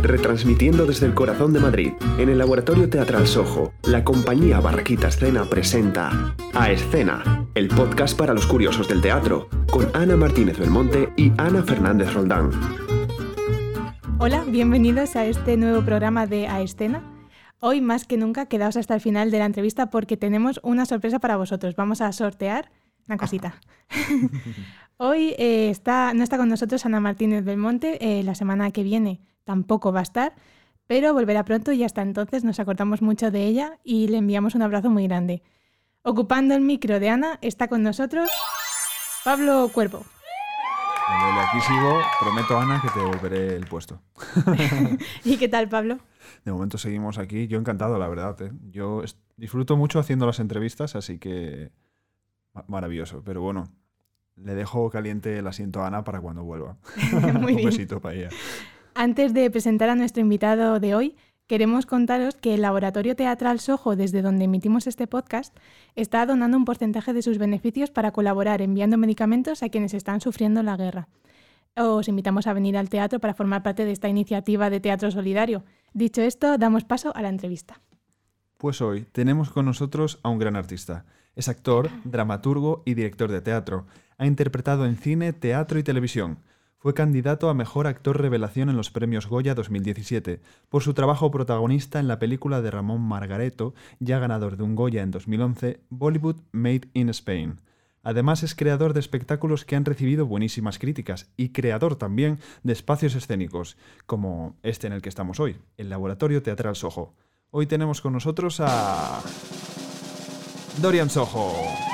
retransmitiendo desde el corazón de Madrid, en el Laboratorio Teatral Sojo, la compañía Barraquita Escena presenta A Escena, el podcast para los curiosos del teatro, con Ana Martínez Belmonte y Ana Fernández Roldán. Hola, bienvenidos a este nuevo programa de A Escena. Hoy más que nunca quedaos hasta el final de la entrevista porque tenemos una sorpresa para vosotros. Vamos a sortear una cosita. Hoy eh, está, no está con nosotros Ana Martínez Belmonte, eh, la semana que viene tampoco va a estar, pero volverá pronto y hasta entonces nos acordamos mucho de ella y le enviamos un abrazo muy grande. Ocupando el micro de Ana está con nosotros Pablo Cuervo. Aquí sigo, prometo Ana que te devolveré el puesto. ¿Y qué tal, Pablo? De momento seguimos aquí. Yo encantado, la verdad. ¿eh? Yo disfruto mucho haciendo las entrevistas, así que maravilloso. Pero bueno, le dejo caliente el asiento a Ana para cuando vuelva. Un besito para ella. Antes de presentar a nuestro invitado de hoy, queremos contaros que el Laboratorio Teatral Sojo, desde donde emitimos este podcast, está donando un porcentaje de sus beneficios para colaborar enviando medicamentos a quienes están sufriendo la guerra. Os invitamos a venir al teatro para formar parte de esta iniciativa de teatro solidario. Dicho esto, damos paso a la entrevista. Pues hoy tenemos con nosotros a un gran artista. Es actor, dramaturgo y director de teatro. Ha interpretado en cine, teatro y televisión. Fue candidato a Mejor Actor Revelación en los Premios Goya 2017 por su trabajo protagonista en la película de Ramón Margareto, ya ganador de un Goya en 2011, Bollywood Made in Spain. Además es creador de espectáculos que han recibido buenísimas críticas y creador también de espacios escénicos, como este en el que estamos hoy, el Laboratorio Teatral Soho. Hoy tenemos con nosotros a... Dorian Soho.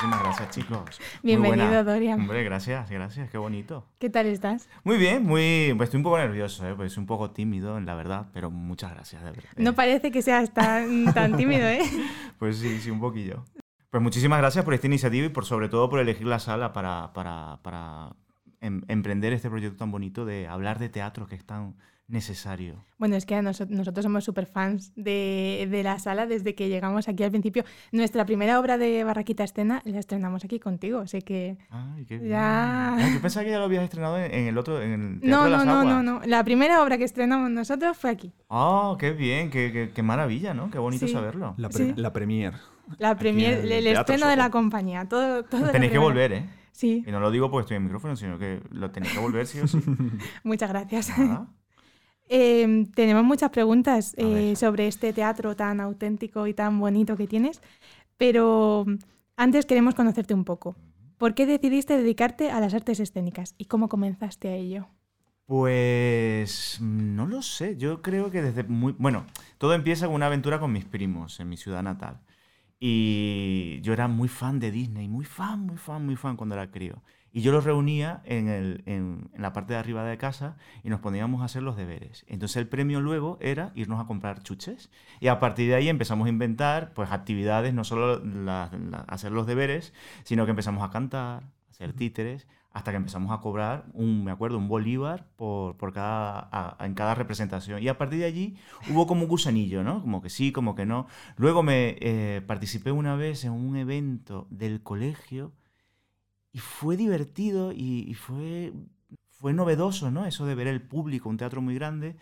Muchísimas gracias, chicos. Bienvenido, Dorian. Hombre, gracias, gracias, qué bonito. ¿Qué tal estás? Muy bien, muy. Pues estoy un poco nervioso, ¿eh? pues un poco tímido, la verdad, pero muchas gracias, de verdad. No parece que seas tan, tan tímido, ¿eh? pues sí, sí, un poquillo. Pues muchísimas gracias por esta iniciativa y por sobre todo por elegir la sala para, para, para em, emprender este proyecto tan bonito de hablar de teatro que es tan necesario. Bueno, es que nosotros somos súper fans de, de, la sala desde que llegamos aquí al principio. Nuestra primera obra de Barraquita Escena la estrenamos aquí contigo, así que... Ay, qué ya... Bien. yo pensaba que ya lo habías estrenado en, el otro, en el Teatro no, de las no, Aguas. no, no, no. La primera obra que estrenamos nosotros fue aquí. Ah, qué bien, qué, qué, qué, maravilla, ¿no? Qué bonito Sí. saberlo. La, pre Sí. la premier. La premier, el, estreno de la compañía. Todo, todo Tenéis que volver, ¿eh? Sí, Y no lo digo porque estoy en micrófono, sino que lo tenéis que volver sí o sí. muchas gracias. Eh, tenemos muchas preguntas eh, sobre este teatro tan auténtico y tan bonito que tienes, pero antes queremos conocerte un poco. ¿Por qué decidiste dedicarte a las artes escénicas y cómo comenzaste a ello? Pues no lo sé, yo creo que desde muy... Bueno, todo empieza con una aventura con mis primos en mi ciudad natal. Y yo era muy fan de Disney, muy fan, muy fan, muy fan cuando era crío. Y yo los reunía en, el- en- la parte de arriba de casa y nos poníamos a hacer los deberes. Entonces el premio luego era irnos a comprar chuches. Y a partir de ahí empezamos a inventar pues actividades, no solo la- hacer los deberes, sino que empezamos a cantar, hacer títeres, hasta que empezamos a cobrar, un, me acuerdo, un bolívar por, por cada, en cada representación. Y a partir de allí hubo como un gusanillo, ¿no? Como que sí, como que no. Luego me eh, participé una vez en un evento del colegio y fue divertido y, y fue, fue novedoso, ¿no? Eso de ver el público, un teatro muy grande,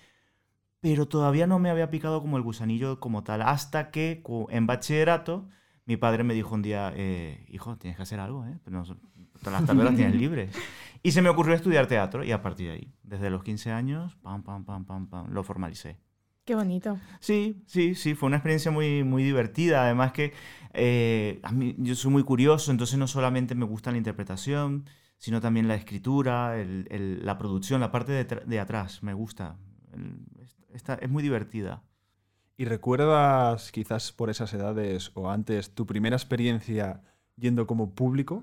pero todavía no me había picado como el gusanillo como tal, hasta que en bachillerato mi padre me dijo un día, eh, hijo, tienes que hacer algo, ¿eh? Pero no- todas las tardes las tienes libres. Y se me ocurrió estudiar teatro y a partir de ahí, desde los 15 años, pam, pam, pam, pam, pam, lo formalicé. Qué bonito. Sí, sí, sí, fue una experiencia muy, muy divertida. Además que eh, a mí, yo soy muy curioso, entonces no solamente me gusta la interpretación, sino también la escritura, el- el- la producción, la parte de atrás, me gusta. El- esta- es muy divertida. ¿Y recuerdas quizás por esas edades o antes tu primera experiencia yendo como público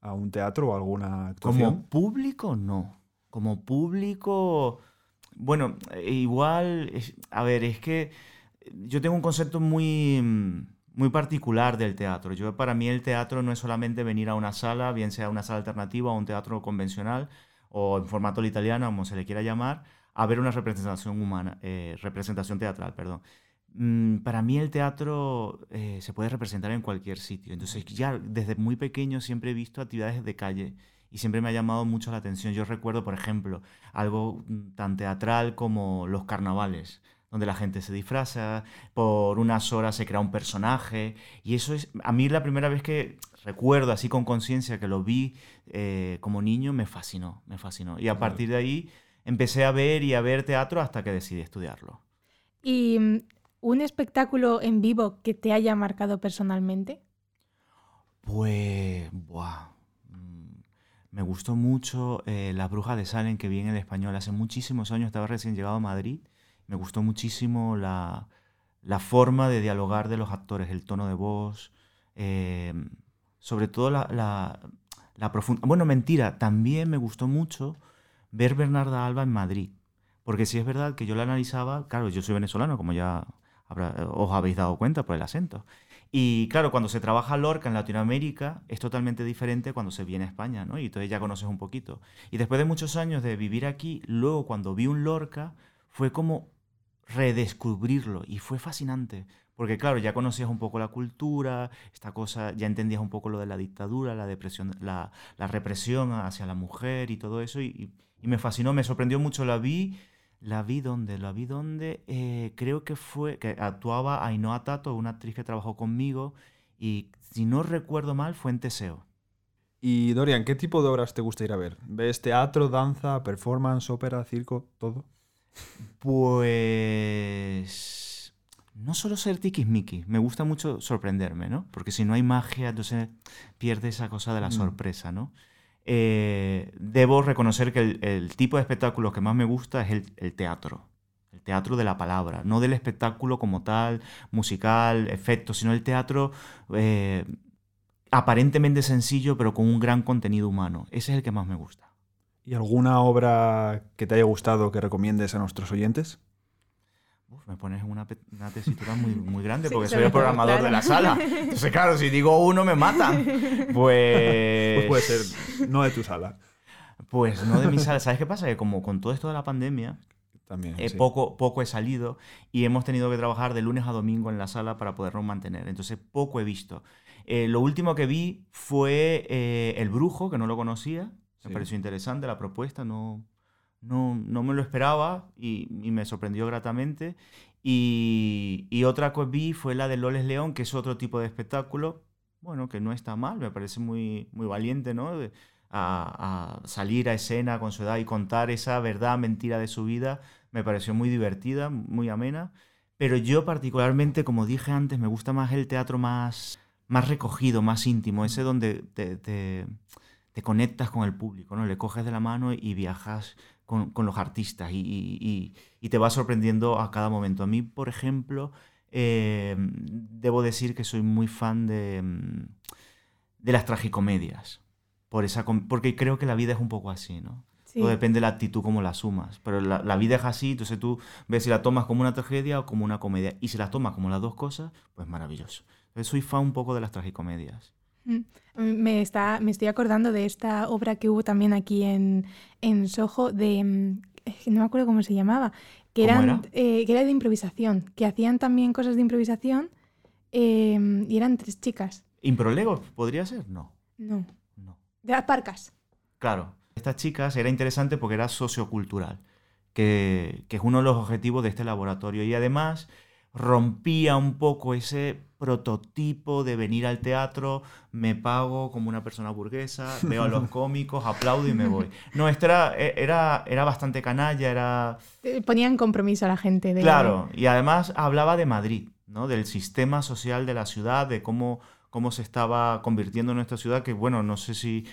a un teatro o a alguna actuación? Como público, no. Como público, bueno, igual, es- a ver, es que yo tengo un concepto muy, muy particular del teatro. Yo, para mí el teatro no es solamente venir a una sala, bien sea una sala alternativa o un teatro convencional o en formato al italiano, como se le quiera llamar, a ver una representación humana, eh, representación teatral, perdón. Mm, Para mí el teatro eh, se puede representar en cualquier sitio. Entonces ya desde muy pequeño siempre he visto actividades de calle y siempre me ha llamado mucho la atención. Yo recuerdo, por ejemplo, algo tan teatral como los carnavales donde la gente se disfraza, por unas horas se crea un personaje, y eso es, a mí la primera vez que recuerdo así con conciencia que lo vi eh, como niño, me fascinó, me fascinó. Y a partir de ahí empecé a ver y a ver teatro hasta que decidí estudiarlo. ¿Y mm, un espectáculo en vivo que te haya marcado personalmente? Pues, buah, mm, me gustó mucho eh, La Bruja de Salem que vi en el español hace muchísimos años, estaba recién llegado a Madrid me gustó muchísimo la, forma de dialogar de los actores, el tono de voz, eh, sobre todo la, la, profunda... Bueno, mentira, también me gustó mucho ver Bernarda Alba en Madrid, porque si es verdad que yo la analizaba, claro, yo soy venezolano, como ya os habéis dado cuenta por el acento. Y claro, cuando se trabaja Lorca en Latinoamérica es totalmente diferente cuando se viene a España, ¿no? Y entonces ya conoces un poquito. Y después de muchos años de vivir aquí, luego cuando vi un Lorca, fue como redescubrirlo y fue fascinante. Porque claro, ya conocías un poco la cultura, esta cosa, ya entendías un poco lo de la dictadura, la, depresión, la, represión hacia la mujer y todo eso, y, me fascinó, me sorprendió mucho. La vi, la vi donde, la vi donde, eh, creo que fue, que actuaba Ainhoa Tato, una actriz que trabajó conmigo, y si no recuerdo mal, fue en Teseo. Y Dorian, ¿qué tipo de obras te gusta ir a ver? ¿Ves teatro, danza, performance, ópera, circo, todo? Pues no solo ser tiquismiquis, me gusta mucho sorprenderme, ¿no? Porque si no hay magia, entonces pierde esa cosa de la mm. sorpresa, ¿no? Eh, debo reconocer que el, tipo de espectáculo que más me gusta es el, teatro. El teatro de la palabra, no del espectáculo como tal, musical, efectos, sino el teatro eh, aparentemente sencillo, pero con un gran contenido humano. Ese es el que más me gusta. ¿Y alguna obra que te haya gustado que recomiendes a nuestros oyentes? Me pones una, una tesitura muy, muy grande porque soy el programador de la sala. Entonces, claro, si digo uno me matan. Pues... pues puede ser no de tu sala. Pues no de mi sala. ¿Sabes qué pasa? Que como con todo esto de la pandemia, También, eh, poco, poco he salido y hemos tenido que trabajar de lunes a domingo en la sala para podernos mantener. Entonces poco he visto. Eh, lo último que vi fue eh, El Brujo, que no lo conocía. Me pareció interesante la propuesta, no, no, no me lo esperaba y, me sorprendió gratamente. Y, y, otra que vi fue la de Loles León, que es otro tipo de espectáculo, bueno, que no está mal, me parece muy, muy valiente, ¿no? a, salir a escena con su edad y contar esa verdad, mentira de su vida, me pareció muy divertida, muy amena. Pero yo particularmente, como dije antes, me gusta más el teatro más, más recogido, más íntimo, ese donde te, te te conectas con el público, ¿no? Le coges de la mano y viajas con, los artistas y, te vas sorprendiendo a cada momento. A mí, por ejemplo, eh, debo decir que soy muy fan de, mm, de las tragicomedias, por esa, porque creo que la vida es un poco así, ¿no? Todo depende de la actitud como la sumas. Pero la, la, vida es así, entonces tú ves si la tomas como una tragedia o como una comedia. Y si la tomas como las dos cosas, pues maravilloso. Entonces soy fan un poco de las tragicomedias. Mm. Me, está, me estoy acordando de esta obra que hubo también aquí en, en Soho, de, mm, no me acuerdo cómo se llamaba, que, eran, eh, que era de improvisación, que hacían también cosas de improvisación em, y eran tres chicas. ¿Improlegos podría ser? No. No. no. De las parcas. Claro. Estas chicas era interesante porque era sociocultural, que, que es uno de los objetivos de este laboratorio. Y además rompía un poco ese prototipo de venir al teatro, me pago como una persona burguesa, veo a los cómicos, aplaudo y me voy. No, esto era, e, era, era bastante canalla, era... Ponían compromiso a la gente. De... Claro, y además hablaba de Madrid, ¿no? del sistema social de la ciudad, de cómo, cómo se estaba convirtiendo nuestra ciudad, que bueno, no sé si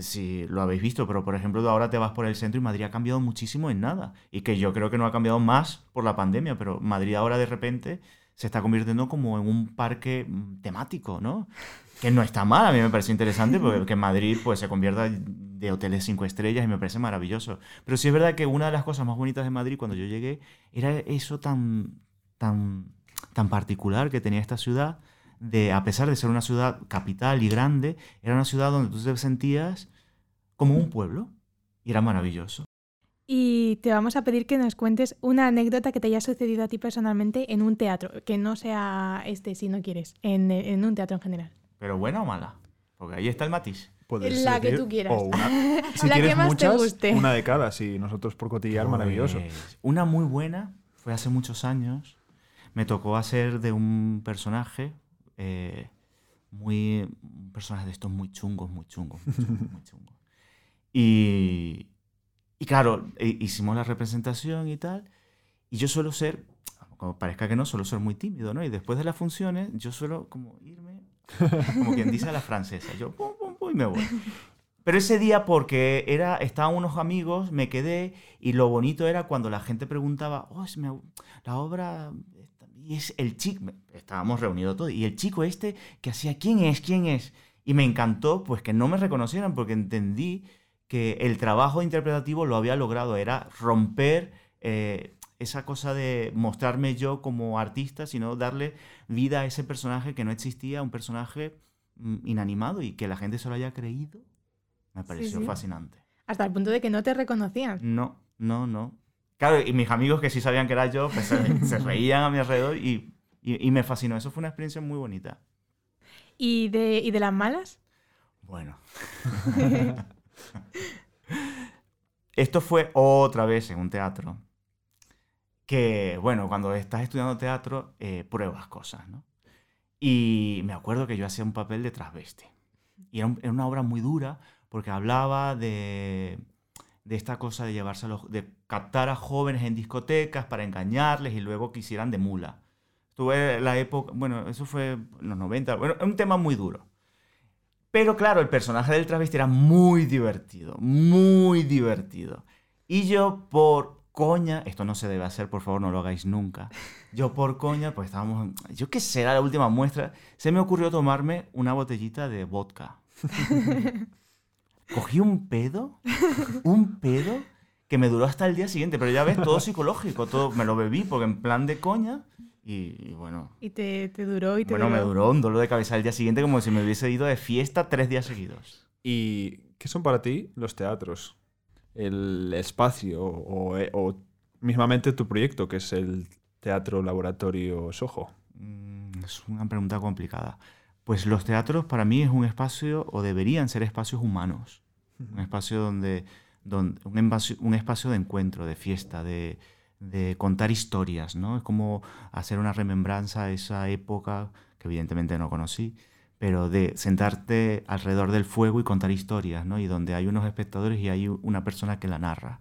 si lo habéis visto, pero por ejemplo ahora te vas por el centro y Madrid ha cambiado muchísimo en nada. Y que yo creo que no ha cambiado más por la pandemia, pero Madrid ahora de repente se está convirtiendo como en un parque mm, temático, ¿no? Que no está mal, a mí me parece interesante porque que Madrid pues, se convierta de hoteles cinco estrellas y me parece maravilloso. Pero sí es verdad que una de las cosas más bonitas de Madrid cuando yo llegué era eso tan, tan, tan particular que tenía esta ciudad de, a pesar de ser una ciudad capital y grande, era una ciudad donde tú te sentías como un pueblo y era maravilloso. Y te vamos a pedir que nos cuentes una anécdota que te haya sucedido a ti personalmente en un teatro, que no sea este si no quieres, en, un teatro en general. Pero buena o mala, porque ahí está el matiz. Puedes La que tú quieras. o una- si La que más te guste. una de cada. Sí, nosotros por cotillar, maravilloso. Pues, Una muy buena, fue hace muchos años. Me tocó hacer de un personaje, eh, muy, un personaje de estos muy chungos, muy chungos, muy chungos, muy chungos. Y, y claro, hi- hicimos la representación y tal. Y yo suelo ser, como parezca que no, suelo ser muy tímido, ¿no? Y después de las funciones, yo suelo como irme, como quien dice a la francesa. Yo, pum, pum, pum, y me voy. Pero ese día, porque era, estaban unos amigos, me quedé y lo bonito era cuando la gente preguntaba, oh, es la obra... Y es el chico, estábamos reunidos todos, y el chico este que hacía, ¿quién es? ¿Quién es? Y me encantó pues que no me reconocieran porque entendí que el trabajo interpretativo lo había logrado, era romper eh, esa cosa de mostrarme yo como artista, sino darle vida a ese personaje que no existía, un personaje mm, inanimado y que la gente se lo haya creído. Me pareció sí. fascinante. Hasta el punto de que no te reconocían. No, no, no. Claro, y mis amigos que sí sabían que era yo, pues, se, se reían a mi alrededor y, y- y me fascinó. Eso fue una experiencia muy bonita. ¿Y de, ¿Y de las malas? Bueno. Esto fue otra vez en un teatro. Que, bueno, cuando estás estudiando teatro, eh, pruebas cosas, ¿no? Y me acuerdo que yo hacía un papel de transvesti. Y era, un- era una obra muy dura porque hablaba de, de esta cosa de llevarse a los, de captar a jóvenes en discotecas para engañarles y luego que hicieran de mula. Tuve la época, bueno, eso fue en los 90, bueno, es un tema muy duro. Pero claro, el personaje del travesti era muy divertido, muy divertido. Y yo por coña, esto no se debe hacer, por favor, no lo hagáis nunca. Yo por coña, pues estábamos, yo qué sé, era la última muestra, se me ocurrió tomarme una botellita de vodka. Cogí un pedo, un pedo que me duró hasta el día siguiente, pero ya ves, todo psicológico, todo me lo bebí porque en plan de coña y, y bueno, Y te, te duró y te bueno, me duró. duró un dolor de cabeza el día siguiente como si me hubiese ido de fiesta tres días seguidos. ¿Y qué son para ti los teatros? El espacio o, o mismamente tu proyecto, que es el Teatro Laboratorio Soho. Mm, Es una pregunta complicada. Pues los teatros para mí es un espacio, o deberían ser espacios humanos. Un espacio donde, donde un, espacio, un espacio de encuentro, de fiesta, de, de contar historias, ¿no? Es como hacer una remembranza a esa época que evidentemente no conocí, pero de sentarte alrededor del fuego y contar historias, ¿no? Y donde hay unos espectadores y hay una persona que la narra.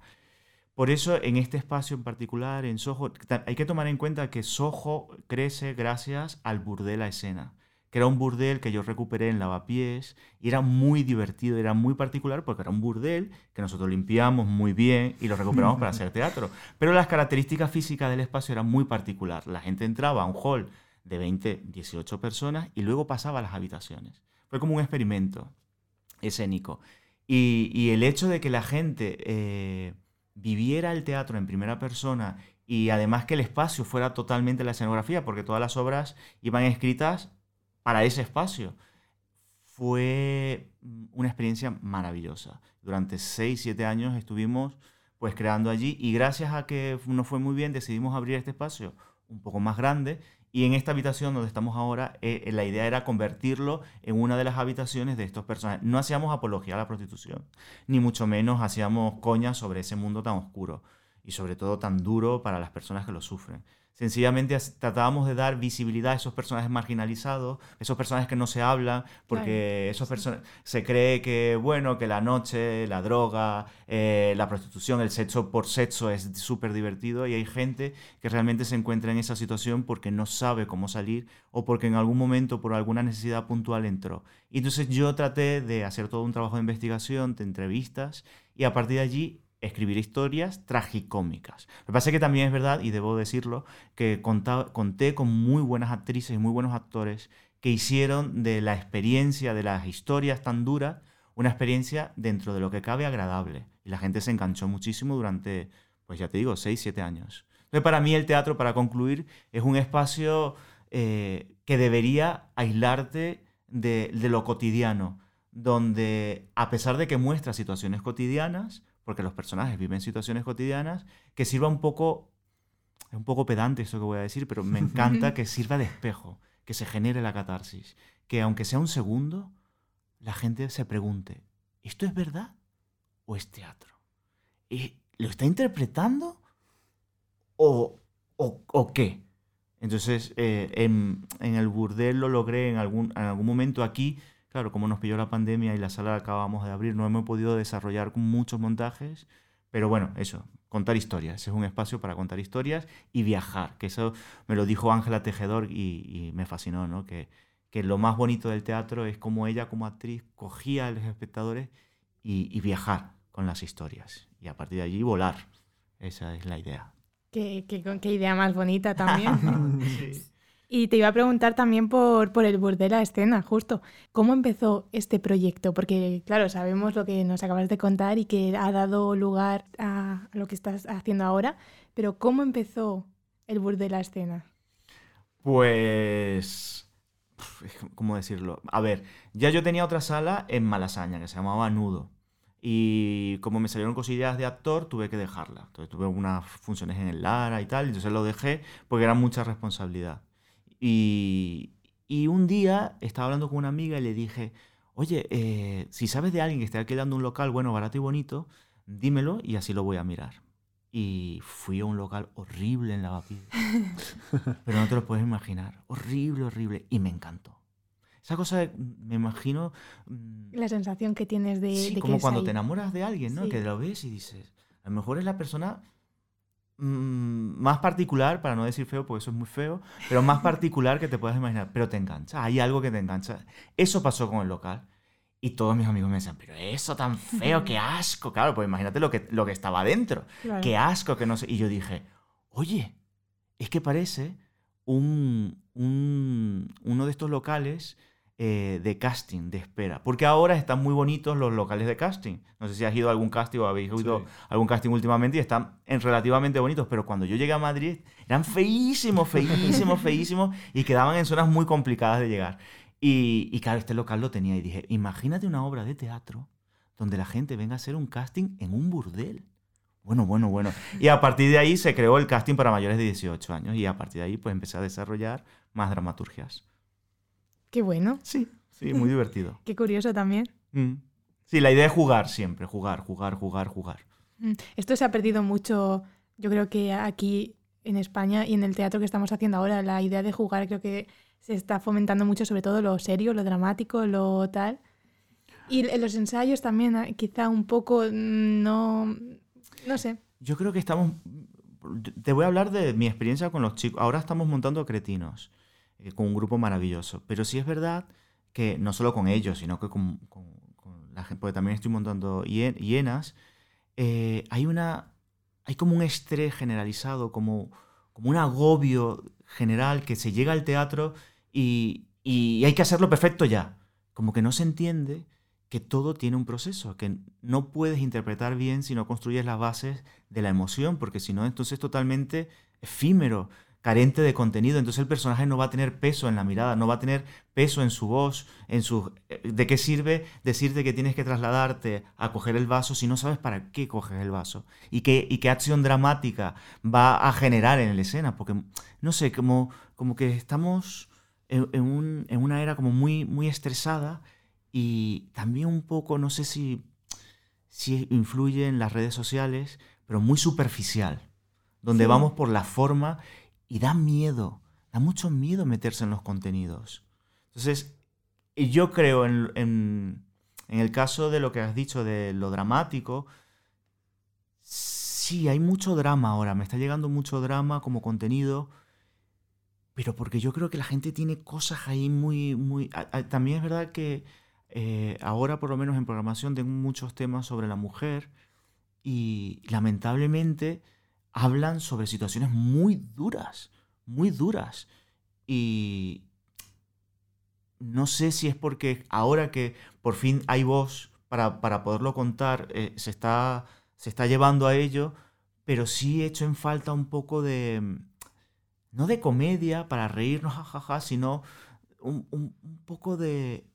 Por eso, en este espacio en particular, en Soho, hay que tomar en cuenta que Soho crece gracias al burdel a escena, que era un burdel que yo recuperé en Lavapiés y era muy divertido, era muy particular porque era un burdel que nosotros limpiamos muy bien y lo recuperamos para hacer teatro. Pero las características físicas del espacio eran muy particular. La gente entraba a un hall de 20, 18 personas y luego pasaba a las habitaciones. Fue como un experimento escénico. Y, el hecho de que la gente eh, viviera el teatro en primera persona y además que el espacio fuera totalmente la escenografía, porque todas las obras iban escritas para ese espacio, fue mm, una experiencia maravillosa. Durante 6, 7 años estuvimos pues creando allí y gracias a que nos fue muy bien decidimos abrir este espacio un poco más grande y en esta habitación donde estamos ahora, eh, eh, la idea era convertirlo en una de las habitaciones de estos personajes. No hacíamos apología a la prostitución, ni mucho menos hacíamos coña sobre ese mundo tan oscuro y sobre todo tan duro para las personas que lo sufren. Sencillamente tratábamos de dar visibilidad a esos personajes marginalizados, esos personajes que no se hablan, porque esos personas se cree que, bueno, que la noche, la droga, eh, la prostitución, el sexo por sexo es súper divertido y hay gente que realmente se encuentra en esa situación porque no sabe cómo salir o porque en algún momento por alguna necesidad puntual entró. Y entonces yo traté de hacer todo un trabajo de investigación, de entrevistas y a partir de allí escribir historias tragicómicas. Lo que pasa es que también es verdad, y debo decirlo, que conté con muy buenas actrices y muy buenos actores que hicieron de la experiencia de las historias tan duras una experiencia dentro de lo que cabe agradable. Y la gente se enganchó muchísimo durante, pues ya te digo, 6, 7 años. Entonces para mí el teatro, para concluir, es un espacio eh, que debería aislarte de, de lo cotidiano, donde a pesar de que muestra situaciones cotidianas, porque los personajes viven situaciones cotidianas, que sirva un poco, es un poco pedante esto que voy a decir, pero me encanta que sirva de espejo, que se genere la catarsis, que aunque sea un segundo, la gente se pregunte, ¿esto es verdad o es teatro? ¿Y ¿Lo está interpretando o, o, o qué? Entonces, eh, en, en, el burdel lo logré en algún, en algún momento aquí. Claro, como nos pilló la pandemia y la sala la acabamos de abrir, no hemos podido desarrollar muchos montajes. Pero bueno, eso, contar historias. Es un espacio para contar historias y viajar. Que eso me lo dijo Ángela Tejedor y, y, me fascinó, ¿no? Que, que lo más bonito del teatro es como ella como actriz cogía a los espectadores y, y viajar con las historias. Y a partir de allí volar. Esa es la idea. Qué, qué, qué idea más bonita también. sí. Y te iba a preguntar también por, por el burdel a escena, justo. ¿Cómo empezó este proyecto? Porque, claro, sabemos lo que nos acabas de contar y que ha dado lugar a, lo que estás haciendo ahora, pero ¿cómo empezó el burdel a escena? Pues... ¿Cómo decirlo? A ver, ya yo tenía otra sala en Malasaña que se llamaba Nudo. Y como me salieron cosillas de actor, tuve que dejarla. Entonces tuve unas funciones en el Lara y tal, entonces lo dejé porque era mucha responsabilidad. Y, y un día estaba hablando con una amiga y le dije, oye, eh, si sabes de alguien que esté alquilando un local bueno, barato y bonito, dímelo y así lo voy a mirar. Y fui a un local horrible en Lavapiés. Pero no te lo puedes imaginar. Horrible, horrible. Y me encantó. Esa cosa, de, me imagino... La sensación que tienes de... Sí, de como que cuando ahí. te enamoras de alguien, ¿no? Sí. Que lo ves y dices, a lo mejor es la persona mmm, más particular, para no decir feo, porque eso es muy feo, pero más particular que te puedas imaginar, pero te engancha, hay algo que te engancha. Eso pasó con el local. Y todos mis amigos me decían, pero eso tan feo, qué asco. Claro, pues imagínate lo que, lo que estaba dentro. Claro. Qué asco, que no sé. Y yo dije, oye, es que parece un, un, uno de estos locales eh, de casting, de espera. Porque ahora están muy bonitos los locales de casting. No sé si has ido a algún casting o habéis ido Sí. a algún casting últimamente y están en relativamente bonitos. Pero cuando yo llegué a Madrid eran feísimos, feísimos, feísimos y quedaban en zonas muy complicadas de llegar. Y, y claro, este local lo tenía y dije, imagínate una obra de teatro donde la gente venga a hacer un casting en un burdel. Bueno, bueno, bueno. Y a partir de ahí se creó el casting para mayores de 18 años y a partir de ahí pues empecé a desarrollar más dramaturgias. Qué bueno, Sí, sí, muy divertido. qué curioso también. Mm. Sí, la idea es jugar siempre, jugar, jugar, jugar, jugar. Mm. Esto se ha perdido mucho, yo creo que aquí en España y en el teatro que estamos haciendo ahora, la idea de jugar creo que se está fomentando mucho, sobre todo lo serio, lo dramático, lo tal. Y en los ensayos también, ah, quizá un poco, mm, no, no sé. Yo creo que estamos... Te voy a hablar de mi experiencia con los chicos. Ahora estamos montando Cretinos, eh, con un grupo maravilloso. Pero sí es verdad que no solo con ellos, sino que con, con, la gente, porque también estoy montando hie- hienas, eh, hay una... Hay como un estrés generalizado, como, como un agobio general que se llega al teatro y, y hay que hacerlo perfecto ya. Como que no se entiende que todo tiene un proceso, que no puedes interpretar bien si no construyes las bases de la emoción, porque si no, entonces es totalmente efímero, carente de contenido, entonces el personaje no va a tener peso en la mirada, no va a tener peso en su voz, en su... eh, ¿De qué sirve decirte que tienes que trasladarte a coger el vaso si no sabes para qué coges el vaso? ¿Y qué, y qué acción dramática va a generar en la escena? Porque, no sé, como, como que estamos en, en un- en una era como muy, muy estresada y también un poco, no sé si, si influye en las redes sociales, pero muy superficial, donde Sí. vamos por la forma y da miedo, da mucho miedo meterse en los contenidos. Entonces, yo creo en, en, el caso de lo que has dicho de lo dramático, sí, hay mucho drama ahora, me está llegando mucho drama como contenido, pero porque yo creo que la gente tiene cosas ahí muy, muy... También es verdad que eh, ahora, por lo menos en programación, tengo muchos temas sobre la mujer y lamentablemente hablan sobre situaciones muy duras, muy duras. Y no sé si es porque ahora que por fin hay voz para, para poderlo contar, eh, se, está, se está llevando a ello, pero sí he hecho en falta un poco de, no de comedia para reírnos, jajaja, sino un, un- un poco de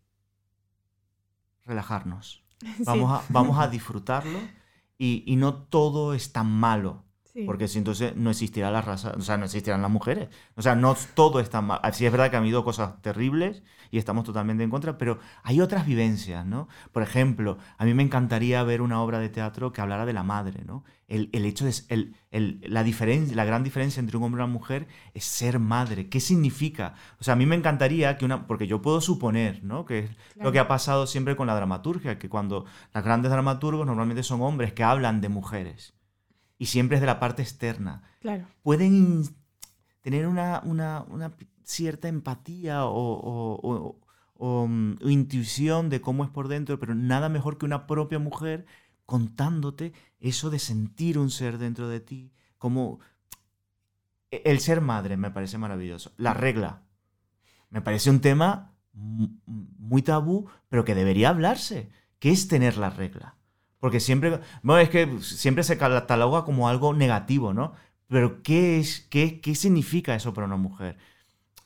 relajarnos. Sí, Vamos, a, vamos a disfrutarlo y, y no todo es tan malo. Sí. Porque si entonces no existirá la raza, o sea, no existirán las mujeres. O sea, no todo está mal. Sí es verdad que ha habido cosas terribles y estamos totalmente en contra, pero hay otras vivencias, ¿no? Por ejemplo, a mí me encantaría ver una obra de teatro que hablara de la madre, ¿no? El, el hecho de... El, el, la, diferencia, la gran diferencia entre un hombre y una mujer es ser madre. ¿Qué significa? O sea, a mí me encantaría que una... Porque yo puedo suponer, ¿no? Que es lo que ha pasado siempre con la dramaturgia, que cuando los grandes dramaturgos normalmente son hombres que hablan de mujeres y siempre es de la parte externa. Claro. Pueden tener una, una, una cierta empatía o, o, o, o, mm, intuición de cómo es por dentro, pero nada mejor que una propia mujer contándote eso de sentir un ser dentro de ti, como e, el ser madre me parece maravilloso. La regla me parece un tema muy tabú, pero que debería hablarse. ¿Qué es tener la regla? Porque siempre, bueno, es que siempre se cataloga como algo negativo, ¿no? Pero ¿qué, es, qué, qué significa eso para una mujer?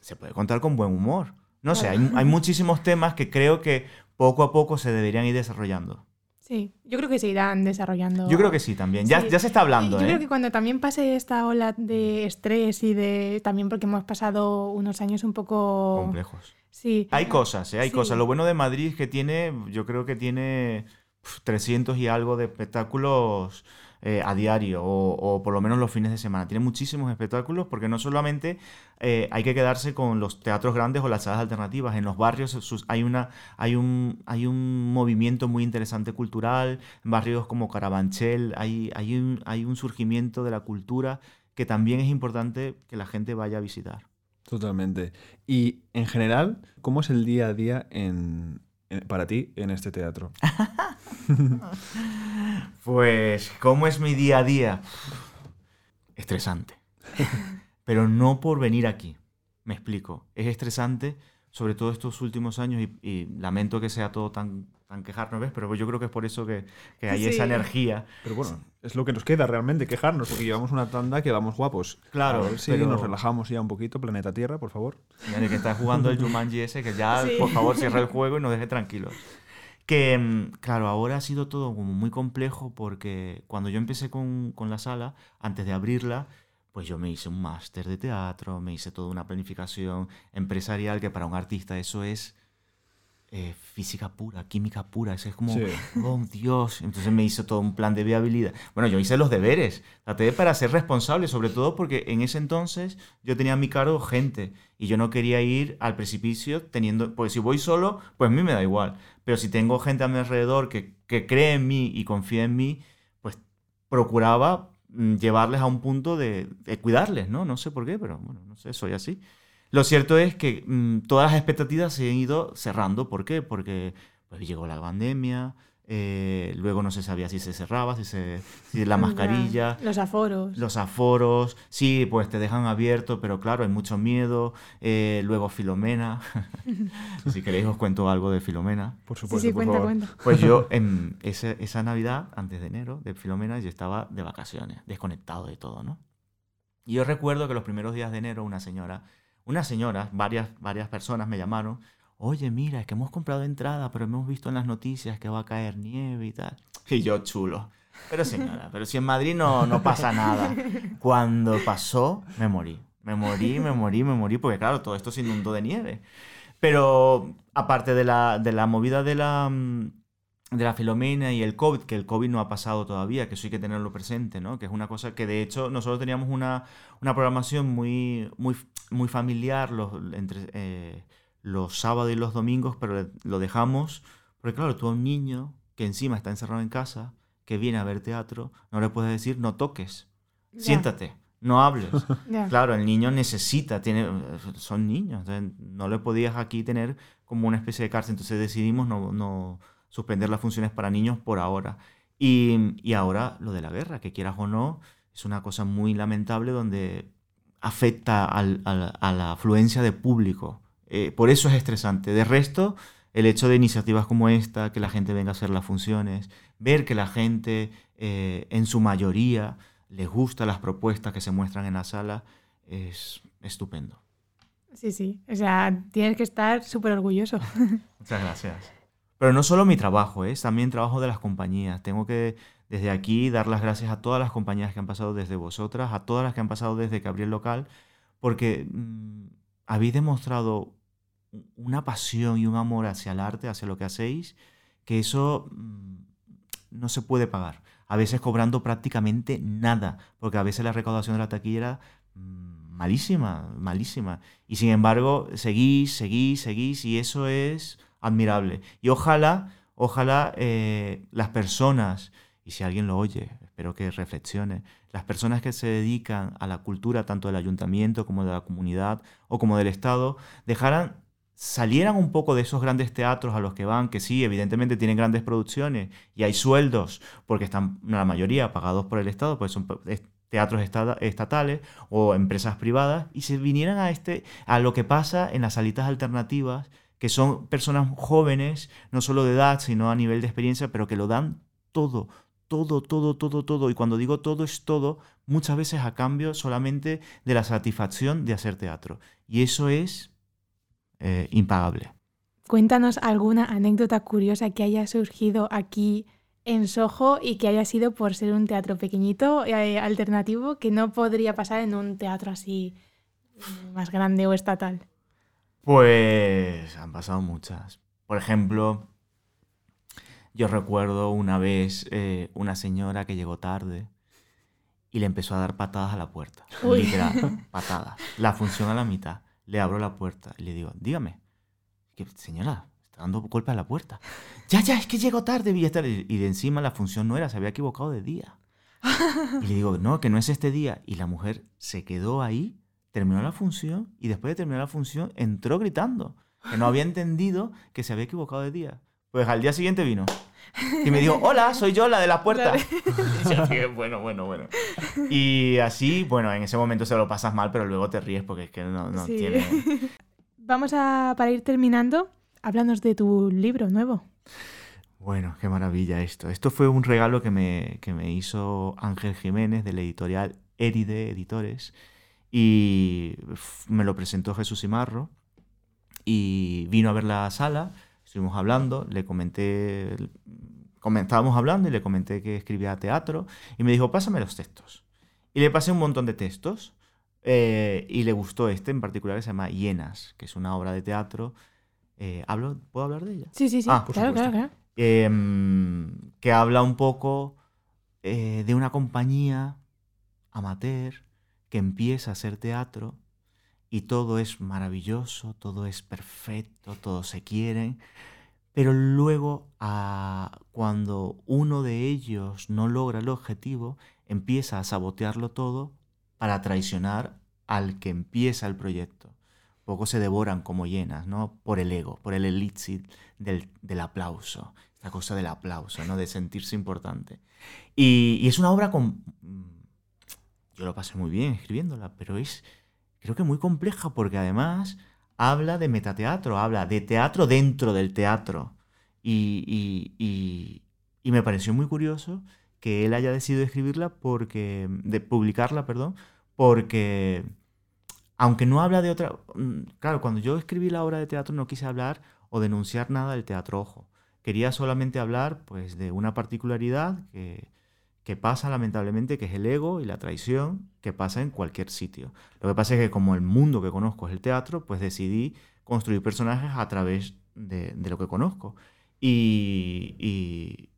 Se puede contar con buen humor. No sé, hay, hay, muchísimos temas que creo que poco a poco se deberían ir desarrollando. Sí, yo creo que se irán desarrollando. Yo creo que sí también. Ya, Sí. ya se está hablando, Yo ¿eh? creo que cuando también pase esta ola de estrés y de. También porque hemos pasado unos años un poco. Complejos. Sí. Hay cosas, ¿eh? hay Sí. cosas. Lo bueno de Madrid es que tiene, yo creo que tiene 300 y algo de espectáculos eh, a diario, o, o por lo menos los fines de semana. Tiene muchísimos espectáculos porque no solamente eh, hay que quedarse con los teatros grandes o las salas alternativas. En los barrios sus- hay, una, hay, un, hay un movimiento muy interesante cultural. En barrios como Carabanchel hay, hay, un, hay un surgimiento de la cultura que también es importante que la gente vaya a visitar. Totalmente. Y en general, ¿cómo es el día a día en, en- para ti en este teatro? Pues, ¿cómo es mi día a día? Estresante. Pero no por venir aquí. Me explico. Es estresante, sobre todo estos últimos años, y, y lamento que sea todo tan, tan quejarnos, ¿ves? Pero yo creo que es por eso que, que hay Sí. esa energía. Pero bueno, es lo que nos queda realmente, quejarnos, porque llevamos una tanda que vamos guapos. Claro, A ver si pero- nos relajamos ya un poquito, planeta Tierra, por favor. Mira, el que está jugando el Jumanji ese, que ya, Sí. por favor, cierre el juego y nos deje tranquilos. Que, mm, claro, ahora ha sido todo como muy complejo porque cuando yo empecé con, con la sala, antes de abrirla, pues yo me hice un máster de teatro, me hice toda una planificación empresarial que para un artista eso es eh, física pura, química pura, eso es como, Sí. oh Dios, entonces me hice todo un plan de viabilidad. Bueno, yo hice los deberes, traté para ser responsable, sobre todo porque en ese entonces yo tenía a mi cargo gente y yo no quería ir al precipicio teniendo, porque si voy solo, pues a mí me da igual, pero si tengo gente a mi alrededor que, que cree en mí y confía en mí, pues procuraba mm, llevarles a un punto de, cuidarles, ¿no? No sé por qué, pero bueno, no sé, soy así. Lo cierto es que mm, todas las expectativas se han ido cerrando. ¿Por qué? Porque pues, llegó la pandemia, eh, luego no se sabía si se cerraba, si, se, si la mascarilla, Los aforos. los aforos, sí, pues te dejan abierto, pero claro, hay mucho miedo. eh, luego Filomena. si queréis os cuento algo de Filomena. Por Sí, supuesto, sí, por cuenta, favor. cuenta. Pues yo, en ese- esa Navidad, antes de enero, de Filomena, yo estaba de vacaciones, desconectado de todo, ¿no? Y yo recuerdo que los primeros días de enero una señora, una señora, varias, varias personas me llamaron, oye, mira, es que hemos comprado entrada, pero hemos visto en las noticias que va a caer nieve y tal. Y yo, chulo. Pero señora, pero si en Madrid no, no pasa nada. Cuando pasó, me morí. Me morí, me morí, me morí, porque claro, todo esto se inundó de nieve. Pero aparte de la, de la movida de la, mm, de la Filomena y el COVID, que el COVID no ha pasado todavía, que eso hay que tenerlo presente, ¿no? Que es una cosa que de hecho nosotros teníamos una, una programación muy, muy, muy familiar los, entre eh, los sábados y los domingos, pero lo dejamos, porque claro, tú a un niño que encima está encerrado en casa, que viene a ver teatro, no le puedes decir no toques, siéntate, no hables. Claro, el niño necesita, tiene, son niños, no le podías aquí tener como una especie de cárcel, entonces decidimos no, no suspender las funciones para niños por ahora. Y, y ahora lo de la guerra, que quieras o no, es una cosa muy lamentable donde afecta al- al- a la afluencia de público. Eh, por eso es estresante. De resto, el hecho de iniciativas como esta, que la gente venga a hacer las funciones, ver que la gente eh, en su mayoría les gustan las propuestas que se muestran en la sala, es estupendo. Sí, sí. O sea, tienes que estar súper orgulloso. Muchas gracias. Pero no solo mi trabajo, ¿eh? es también trabajo de las compañías. Tengo que desde aquí dar las gracias a todas las compañías que han pasado desde vosotras, a todas las que han pasado desde que abrí el local, porque mm, habéis demostrado una pasión y un amor hacia el arte, hacia lo que hacéis, que eso mm, no se puede pagar. A veces cobrando prácticamente nada, porque a veces la recaudación de la taquilla era mm, malísima, malísima. Y sin embargo, seguís, seguís, seguís, y eso es admirable. Y ojalá, ojalá eh, las personas, y si alguien lo oye, espero que reflexione, las personas que se dedican a la cultura, tanto del ayuntamiento como de la comunidad o como del Estado, dejaran salieran un poco de esos grandes teatros a los que van, que sí, evidentemente tienen grandes producciones y hay sueldos, porque están la mayoría pagados por el Estado, pues son teatros estatales o empresas privadas, y se vinieran a, este, a lo que pasa en las salitas alternativas, que son personas jóvenes, no solo de edad, sino a nivel de experiencia, pero que lo dan todo, todo, todo, todo, todo. Y cuando digo todo es todo, muchas veces a cambio solamente de la satisfacción de hacer teatro. Y eso es eh, impagable. Cuéntanos alguna anécdota curiosa que haya surgido aquí en Soho y que haya sido por ser un teatro pequeñito, eh, alternativo, que no podría pasar en un teatro así mm, más grande o estatal. Pues han pasado muchas. Por ejemplo, yo recuerdo una vez eh, una señora que llegó tarde y le empezó a dar patadas a la puerta. Literal, patadas. La función a la mitad le abro la puerta y le digo, dígame, que, señora, está dando golpes a la puerta. Ya, ya, es que llego tarde, Y de encima la función no era, se había equivocado de día. Y le digo, no, que no es este día. Y la mujer se quedó ahí, terminó la función y después de terminar la función entró gritando, que no había entendido que se había equivocado de día. Pues al día siguiente vino. Y me dijo, hola, soy yo la de la puerta. Y bueno, bueno, bueno. Y así, bueno, en ese momento se lo pasas mal, pero luego te ríes porque es que no, tiene... Vamos a, para ir terminando, háblanos de tu libro nuevo. Bueno, qué maravilla esto. Esto fue un regalo que me, que me hizo Ángel Jiménez de la editorial Eride Editores y me lo presentó Jesús Imarro y vino a ver la sala Estuvimos hablando, le comenté, comentábamos hablando y le comenté que escribía teatro y me dijo, pásame los textos. Y le pasé un montón de textos eh, y le gustó este en particular que se llama Hienas, que es una obra de teatro. Eh, ¿hablo, ¿Puedo hablar de ella? Sí, sí, sí. Ah, claro, claro, claro. Em, que habla un poco eh, de una compañía amateur que empieza a hacer teatro y todo es maravilloso, todo es perfecto, todos se quieren, pero luego ah, cuando uno de ellos no logra el objetivo, empieza a sabotearlo todo para traicionar al que empieza el proyecto. Poco se devoran como llenas, ¿no? Por el ego, por el elixir del, del aplauso, la cosa del aplauso, ¿no? De sentirse importante. Y, y es una obra con... Mm, yo lo pasé muy bien escribiéndola, pero es creo que muy compleja porque además habla de metateatro, habla de teatro dentro del teatro. Y, y, y, me pareció muy curioso que él haya decidido escribirla porque, de publicarla, perdón, porque aunque no habla de otra, mm, claro, cuando yo escribí la obra de teatro no quise hablar o denunciar nada del teatro ojo. Quería solamente hablar pues de una particularidad que, que pasa lamentablemente, que es el ego y la traición que pasa en cualquier sitio. Lo que pasa es que como el mundo que conozco es el teatro, pues decidí construir personajes a través de, lo que conozco. Y,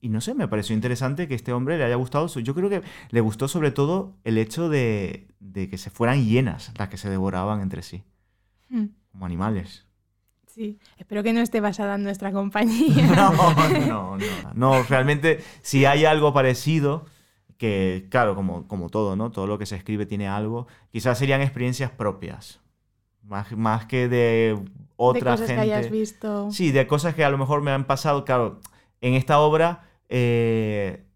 y, no sé, me pareció interesante que este hombre le haya gustado. Yo creo que le gustó sobre todo el hecho de, de que se fueran llenas las que se devoraban entre sí, hmm. como animales. Sí, espero que no esté basada en nuestra compañía. No, no, no. No, realmente, si hay algo parecido, que claro, como, como todo, ¿no? Todo lo que se escribe tiene algo, quizás serían experiencias propias. Más, más que de otra de cosas que hayas visto. Sí, de cosas que a lo mejor me han pasado. Claro, en esta obra eh,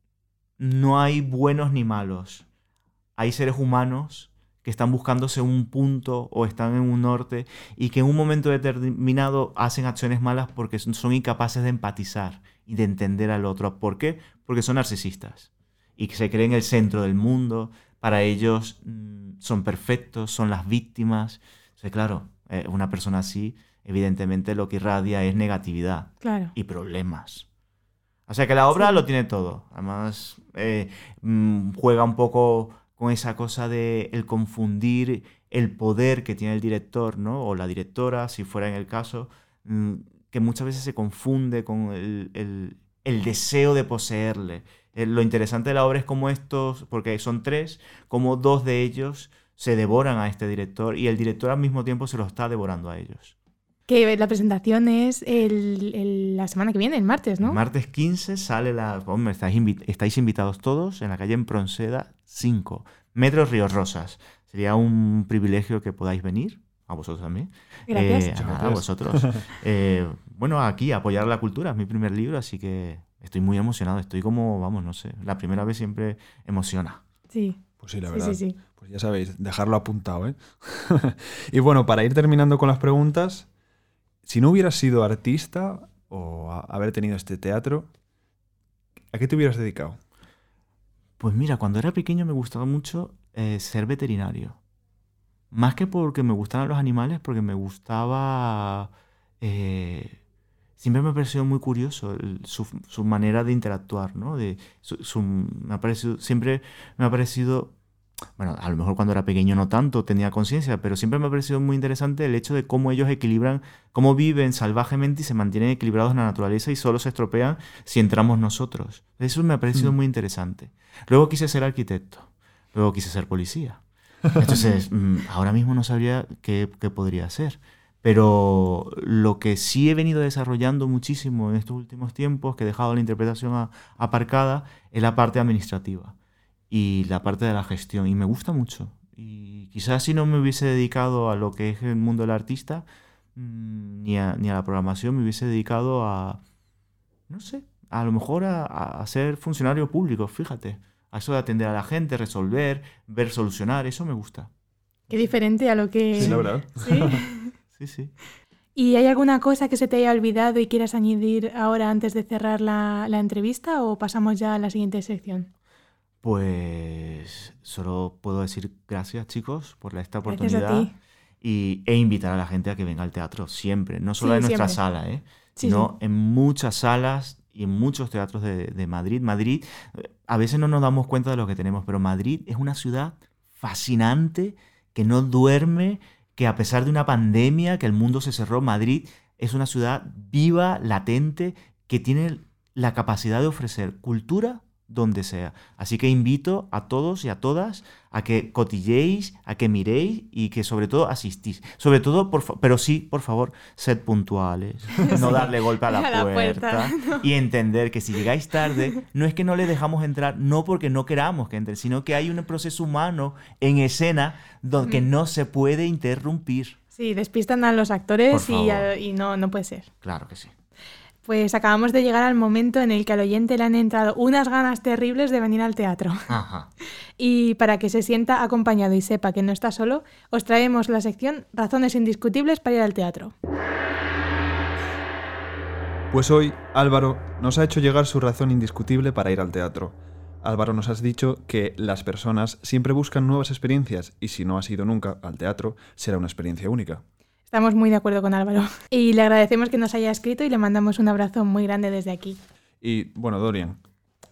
no hay buenos ni malos. Hay seres humanos que están buscándose un punto o están en un norte y que en un momento determinado hacen acciones malas porque son incapaces de empatizar y de entender al otro. ¿Por qué? Porque son narcisistas y que se creen el centro del mundo. Para ellos mm, son perfectos, son las víctimas. O claro, eh, una persona así evidentemente lo que irradia es negatividad Claro. y problemas. O sea que la obra lo tiene todo. Además, eh, mm, juega un poco con esa cosa de el confundir el poder que tiene el director, ¿no? O la directora, si fuera en el caso, mm, que muchas veces se confunde con el, el- el deseo de poseerle. Eh, lo interesante de la obra es cómo estos, porque son tres, como dos de ellos se devoran a este director y el director al mismo tiempo se lo está devorando a ellos. Que la presentación es el- el- la semana que viene, el martes, ¿no? Martes 15 sale la... Hombre, estáis, invi- estáis invitados todos en la calle en Pronseda 5, Metro Ríos Rosas. Sería un privilegio que podáis venir, a vosotros también. Gracias. Eh, Muchas a gracias. vosotros. Eh, bueno, aquí, apoyar la cultura, es mi primer libro, así que estoy muy emocionado. Estoy como, vamos, no sé, la primera vez siempre emociona. Sí, Pues sí, la sí, verdad. sí, sí. Pues ya sabéis, dejarlo apuntado, ¿eh? y bueno, para ir terminando con las preguntas, si no hubieras sido artista o haber tenido este teatro, ¿a qué te hubieras dedicado? Pues mira, cuando era pequeño me gustaba mucho eh, ser veterinario. Más que porque me gustaran los animales, porque me gustaba... eh, siempre me ha parecido muy curioso su, manera de interactuar, ¿no? De, su- siempre me ha parecido... Bueno, a lo mejor cuando era pequeño no tanto tenía conciencia, pero siempre me ha parecido muy interesante el hecho de cómo ellos equilibran, cómo viven salvajemente y se mantienen equilibrados en la naturaleza y solo se estropean si entramos nosotros. Eso me ha parecido Mm. muy interesante. Luego quise ser arquitecto, luego quise ser policía. Entonces, mm, ahora mismo no sabría qué, qué podría hacer. Pero lo que sí he venido desarrollando muchísimo en estos últimos tiempos, que he dejado la interpretación a- aparcada, es la parte administrativa y la parte de la gestión. Y me gusta mucho. Y quizás si no me hubiese dedicado a lo que es el mundo del artista, mm, ni a, ni a la programación, me hubiese dedicado a, no sé, a lo mejor a, a- a ser funcionario público, fíjate. A eso de atender a la gente, resolver, ver, solucionar, eso me gusta. Qué diferente a lo que... Sí, la verdad. Sí. Sí, sí. ¿Y hay alguna cosa que se te haya olvidado y quieras añadir ahora antes de cerrar la, la entrevista o pasamos ya a la siguiente sección? Pues solo puedo decir gracias, chicos, por esta oportunidad. Y, e invitar a la gente a que venga al teatro siempre, no solo Sí, en nuestra siempre. sala, ¿eh? Sí, sino en muchas salas y en muchos teatros de, de Madrid. Madrid, a veces no nos damos cuenta de lo que tenemos, pero Madrid es una ciudad fascinante que no duerme, que a pesar de una pandemia, que el mundo se cerró, Madrid es una ciudad viva, latente, que tiene la capacidad de ofrecer cultura donde sea. Así que invito a todos y a todas a que cotilléis, a que miréis y que sobre todo asistís. Sobre todo, por fa- pero sí, por favor, sed puntuales, no darle golpe a la, A la puerta, y entender que si llegáis tarde, no es que no le dejamos entrar, no porque no queramos que entre, sino que hay un proceso humano en escena donde que no se puede interrumpir. Sí, despistan a los actores y, y no, no puede ser. Claro que sí. Pues acabamos de llegar al momento en el que al oyente le han entrado unas ganas terribles de venir al teatro. Ajá. Y para que se sienta acompañado y sepa que no está solo, os traemos la sección Razones indiscutibles para ir al teatro. Pues hoy Álvaro nos ha hecho llegar su razón indiscutible para ir al teatro. Álvaro nos has dicho que las personas siempre buscan nuevas experiencias y si no has ido nunca al teatro, será una experiencia única. Estamos muy de acuerdo con Álvaro. Y le agradecemos que nos haya escrito y le mandamos un abrazo muy grande desde aquí. Y bueno, Dorian,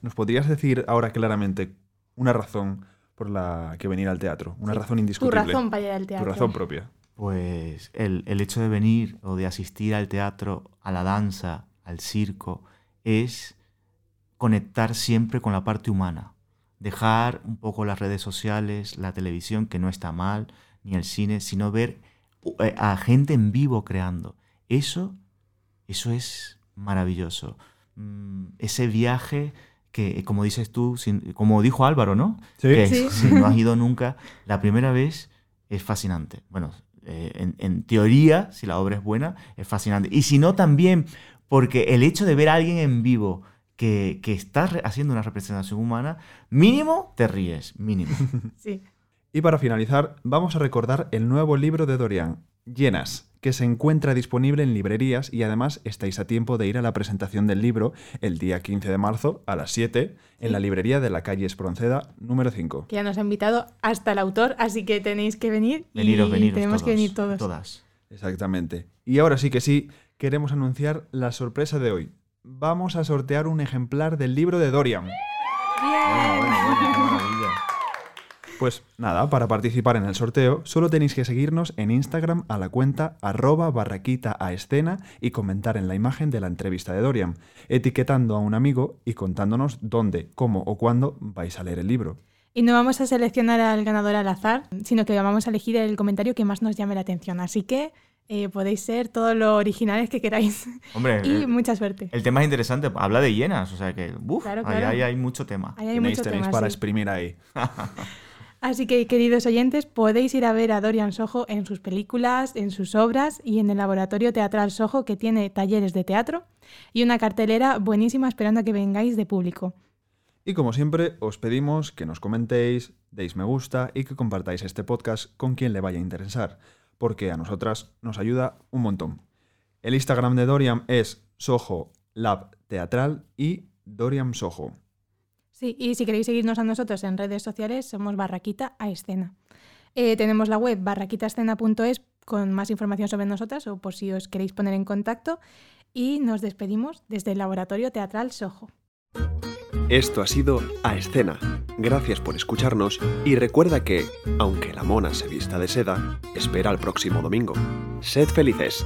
¿nos podrías decir ahora claramente una razón por la que venir al teatro? Una Sí, razón Tu indiscutible. razón para ir al Tu teatro. razón propia. Pues el, el hecho de venir o de asistir al teatro, a la danza, al circo, es conectar siempre con la parte humana. Dejar un poco las redes sociales, la televisión, que no está mal, ni el cine, sino ver a gente en vivo creando. Eso, eso es maravilloso. Mm, Ese viaje que, como dices tú, sin- como dijo Álvaro, ¿no? Sí. que Sí. si no has ido nunca, la primera vez es fascinante. Bueno, eh, en, en teoría, si la obra es buena, es fascinante. Y si no, también porque el hecho de ver a alguien en vivo que, que está haciendo una representación humana, mínimo te ríes, mínimo. Sí. Y para finalizar, vamos a recordar el nuevo libro de Dorian, Llenas, que se encuentra disponible en librerías y además estáis a tiempo de ir a la presentación del libro el día 15 de marzo a las 7 en la librería de la calle Espronceda número 5. Que ya nos ha invitado hasta el autor, así que tenéis que venir y Veniros, veniros tenemos todos, que venir todos. Todas. Exactamente. Y ahora sí que sí, queremos anunciar la sorpresa de hoy. Vamos a sortear un ejemplar del libro de Dorian. Bueno, bueno, bueno, qué maravilla. Pues nada, para participar en el sorteo solo tenéis que seguirnos en Instagram a la cuenta arroba barraquita a escena y comentar en la imagen de la entrevista de Dorian, etiquetando a un amigo y contándonos dónde, cómo o cuándo vais a leer el libro. Y no vamos a seleccionar al ganador al azar, sino que vamos a elegir el comentario que más nos llame la atención. Así que eh, podéis ser todo lo originales que queráis. Hombre, y el, mucha suerte. el tema es interesante. Habla de hienas, o sea que, uf, Claro, ahí, claro. ahí hay mucho tema. Ahí hay tenéis mucho tenéis tema, para sí. exprimir ahí. Así que, queridos oyentes, podéis ir a ver a Dorian Sojo en sus películas, en sus obras y en el Laboratorio Teatral Sojo, que tiene talleres de teatro y una cartelera buenísima esperando a que vengáis de público. Y como siempre, os pedimos que nos comentéis, deis me gusta y que compartáis este podcast con quien le vaya a interesar, porque a nosotras nos ayuda un montón. El Instagram de Dorian es Soho Lab Teatral y Dorian Soho. Sí, y si queréis seguirnos a nosotros en redes sociales, somos Barraquita a Escena. Eh, tenemos la web barraquitaescena.es con más información sobre nosotras o por si os queréis poner en contacto. Y nos despedimos desde el Laboratorio Teatral Sojo. Esto ha sido A Escena. Gracias por escucharnos y recuerda que, aunque la mona se vista de seda, espera el próximo domingo. Sed felices.